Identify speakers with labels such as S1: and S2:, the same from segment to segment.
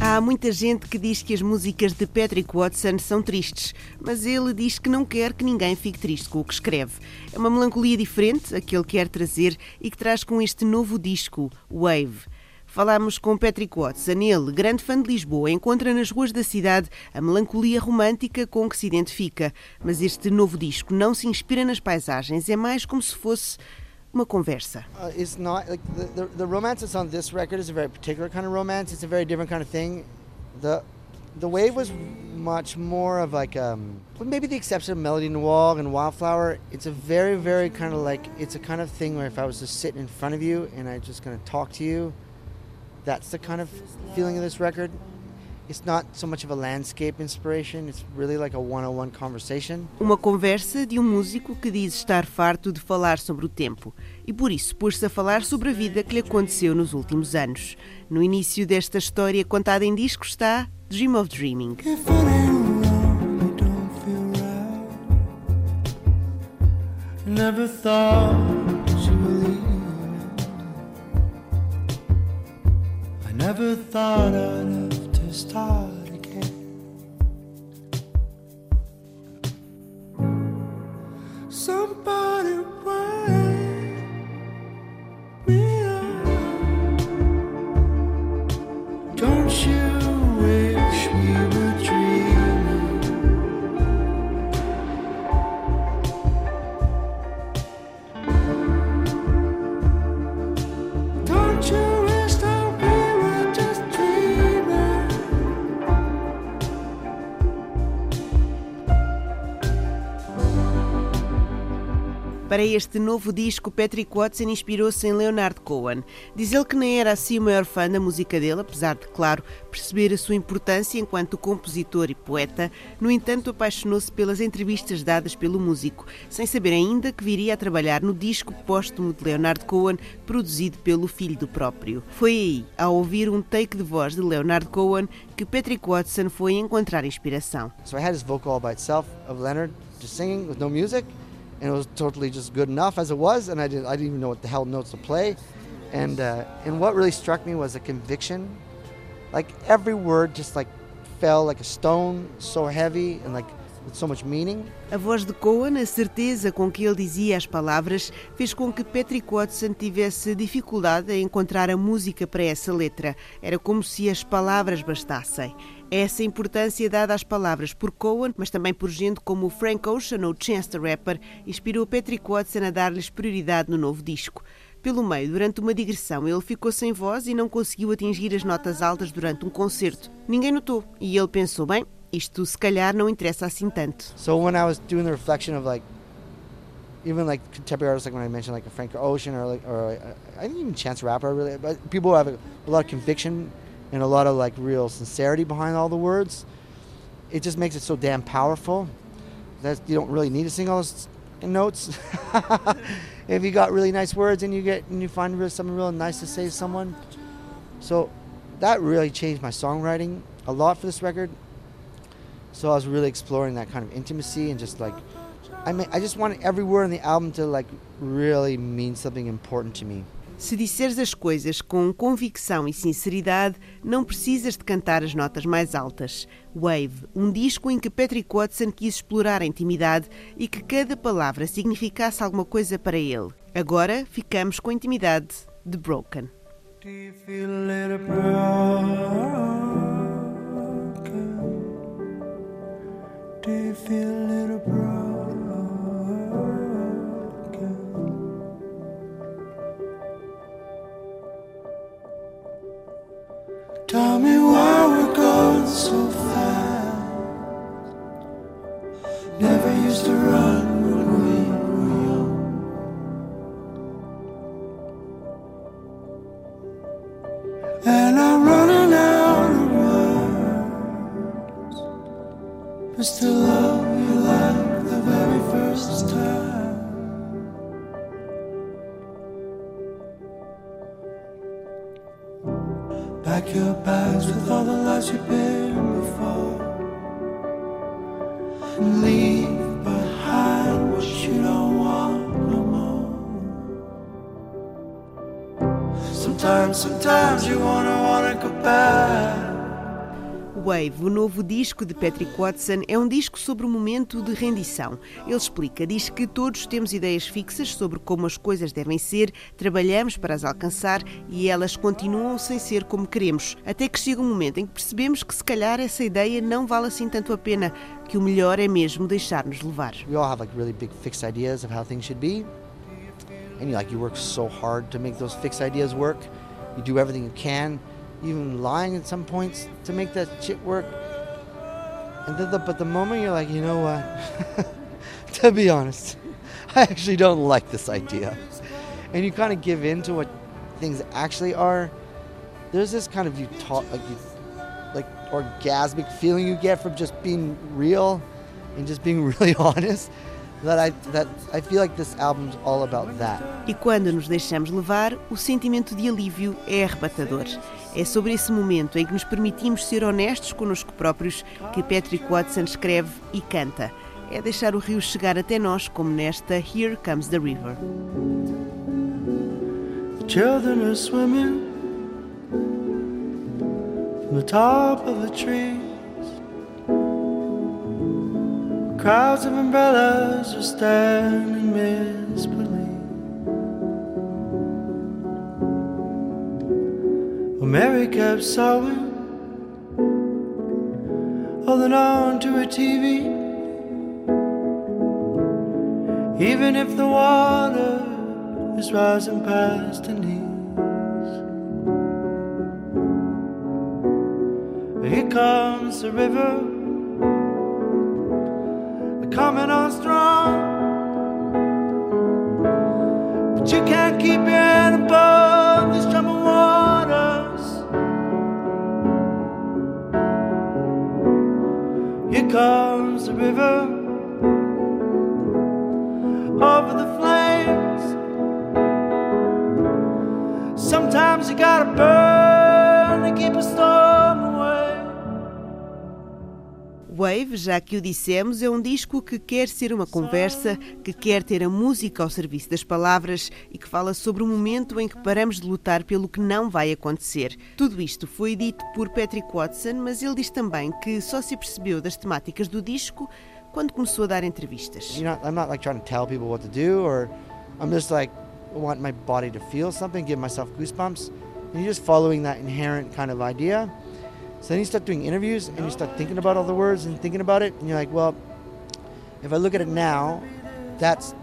S1: Há muita gente que diz que as músicas de Patrick Watson são tristes, mas ele diz que não quer que ninguém fique triste com o que escreve. É uma melancolia diferente a que ele quer trazer e que traz com este novo disco, Wave. Falámos com Patrick Watson. Ele, grande fã de Lisboa, encontra nas ruas da cidade a melancolia romântica com que se identifica. Mas este novo disco não se inspira nas paisagens, é mais como se fosse uma conversa.
S2: Uh, it's not like the, the, the romance that's on this record is a very particular kind of romance. It's a very different kind of thing. The the wave was much more of like um, maybe the exception of Melody Noir and Wildflower. It's a very very kind of like it's a kind of thing where if I was just sitting in front of you and I'm just gonna talk to you, that's the kind of feeling of this record.
S1: Uma conversa de um músico que diz estar farto de falar sobre o tempo e por isso pôs-se a falar sobre a vida que lhe aconteceu nos últimos anos. No início desta história contada em disco está Dream of Dreaming.
S3: Never thought you would leave. I never thought I'd Stop.
S1: Para este novo disco, Patrick Watson inspirou-se em Leonard Cohen. Diz ele que nem era assim o maior fã da música dele, apesar de, claro, perceber a sua importância enquanto compositor e poeta. No entanto, apaixonou-se pelas entrevistas dadas pelo músico, sem saber ainda que viria a trabalhar no disco póstumo de Leonard Cohen, produzido pelo filho do próprio. Foi aí, ao ouvir um take de voz de Leonard Cohen, que Patrick Watson foi encontrar inspiração.
S2: So I had his vocal all by itself of Leonard just singing with no music, and it was totally just good enough as it was, and I didn't, I didn't even know what the hell notes to play. And uh, and what really struck me was a conviction, like every word just like fell like a stone, so heavy and like
S1: A voz de Cohen, a certeza com que ele dizia as palavras, fez com que Patrick Watson tivesse dificuldade em encontrar a música para essa letra. Era como se as palavras bastassem. Essa importância dada às palavras por Cohen, mas também por gente como Frank Ocean ou Chance the Rapper, inspirou Patrick Watson a dar-lhes prioridade no novo disco. Pelo meio, durante uma digressão, ele ficou sem voz e não conseguiu atingir as notas altas durante um concerto. Ninguém notou e ele pensou: bem, isto se calhar não interessa assim tanto.
S2: So when I was doing the reflection of like, even like contemporary artists, like when I mentioned like a Frank Ocean or like, or uh, I think even Chance the Rapper, really, but people have a, a lot of conviction and a lot of like real sincerity behind all the words. It just makes it so damn powerful that you don't really need to sing all those notes. if you got really nice words and you get and you find real, something real nice to say to someone, so that really changed my songwriting a lot for this record. So I was really exploring that kind of intimacy and just like I mean, I just wanted every word in the album to like really mean something important to me.
S1: Se disseres as coisas com convicção e sinceridade, não precisas de cantar as notas mais altas. Wave, um disco em que Patrick Watson quis explorar a intimidade e que cada palavra significasse alguma coisa para ele. Agora ficamos com a intimidade de Broken.
S3: Do you feel a little broken? Tell me what. Pack your bags with all the lies you've been before. And leave behind what you don't want no more. Sometimes. Sometimes you wanna wanna go back.
S1: Wave, o novo disco de Patrick Watson, é um disco sobre o momento de rendição. Ele explica, diz que todos temos ideias fixas sobre como as coisas devem ser, trabalhamos para as alcançar e elas continuam sem ser como queremos. Até que chega um momento em que percebemos que se calhar essa ideia não vale assim tanto a pena, que o melhor é mesmo deixar-nos levar.
S2: We all have like really big fixed ideas of how things should be. And you like you work so hard to make those fixed ideas work. You do everything you can. Even lying at some points to make that shit work. And then the, but the moment you're like, you know what? to be honest, I actually don't like this idea. And you kind of give in to what things actually are. There's this kind of you talk like you like orgasmic feeling you get from just being real and just being really honest. That I, that I feel like this album's all about that.
S1: E quando nos deixamos levar, o sentimento de alívio é arrebatador. É sobre esse momento em que nos permitimos ser honestos connosco próprios que Patrick Watson escreve e canta. É deixar o rio chegar até nós, como nesta Here Comes the River.
S3: The children are swimming from the top of the trees. Crowds of umbrellas are standing misbelief. Well, Mary kept sewing, holding on to her TV. Even if the water is rising past her knees. Here comes the river, coming on strong. But you can't keep your head above these troubled waters. Here comes
S1: Wave, já que o dissemos, é um disco que quer ser uma conversa, que quer ter a música ao serviço das palavras e que fala sobre o momento em que paramos de lutar pelo que não vai acontecer. Tudo isto foi dito por Patrick Watson, mas ele diz também que só se percebeu das temáticas do disco quando começou a dar entrevistas.
S2: You know, I'm not like trying to tell people what to do, or I'm just like want my body to feel something, give myself goosebumps, and you're just following that inherent kind of idea. So then you start doing interviews and you start thinking about all the words and thinking about it, and you're like, well, if I look at it now, that's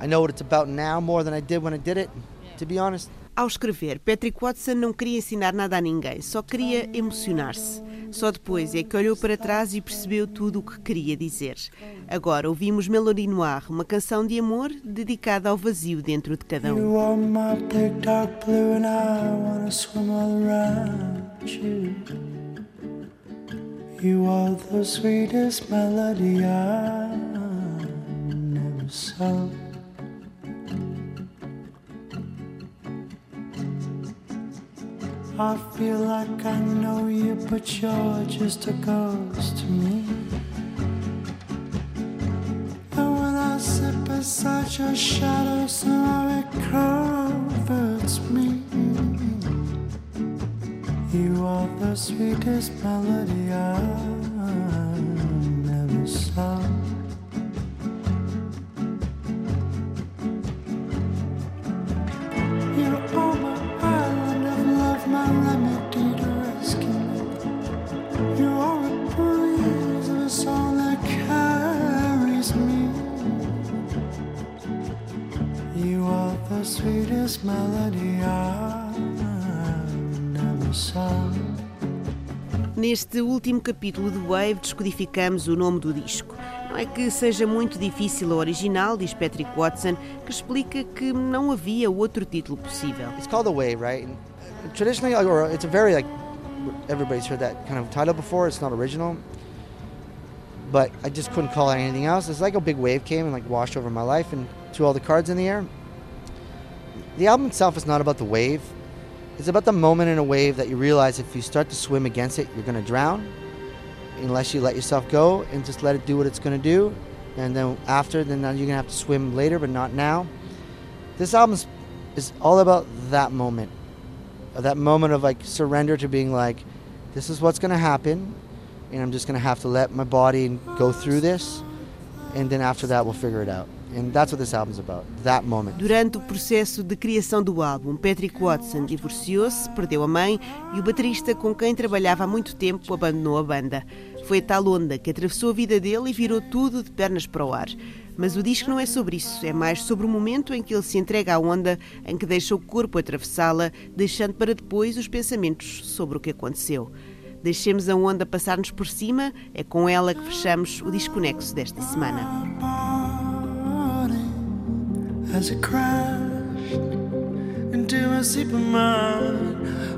S2: I know what it's about now more than I did when I did it. To be honest.
S1: Ao escrever, Patrick Watson não queria ensinar nada a ninguém, só queria emocionar-se. Só depois é que olhou para trás e percebeu tudo o que queria dizer. Agora ouvimos Melody Noir, uma canção de amor dedicada ao vazio dentro de cada um.
S3: You you. Are the sweetest melody I never saw. I feel like I know you, but you're just a ghost to me. And when I sit beside your shadow, somehow it comforts the sweetest melody I never saw. You are my island of love, my remedy to rescue. You are a breeze of a song that carries me. You are the sweetest melody I never saw.
S1: Neste último capítulo de Wave, descodificamos o nome do disco. Não é que seja muito difícil ou original, diz Patrick Watson, que explica que não havia outro título possível.
S2: It's called a wave, right? Traditionally, or it's a very like everybody's heard that kind of title before. It's not original, but I just couldn't call it anything else. It's like a big wave came and like washed over my life and threw all the cards in the air. The album itself is not about the wave. It's about the moment in a wave that you realize if you start to swim against it, you're going to drown unless you let yourself go and just let it do what it's going to do. And then after, then now you're going to have to swim later, but not now. This album is all about that moment uh, that moment of like surrender to being like, this is what's gonna happen, and I'm just gonna have to let my body go through this, and then after that we'll figure it out.
S1: Durante o processo de criação do álbum, Patrick Watson divorciou-se, perdeu a mãe e o baterista com quem trabalhava há muito tempo abandonou a banda. Foi a tal onda que atravessou a vida dele e virou tudo de pernas para o ar. Mas o disco não é sobre isso, é mais sobre o momento em que ele se entrega à onda, em que deixa o corpo atravessá-la, deixando para depois os pensamentos sobre o que aconteceu. Deixemos a onda passar-nos por cima, é com ela que fechamos o Desconexo desta semana.
S3: As it crashed into my sleeping mind.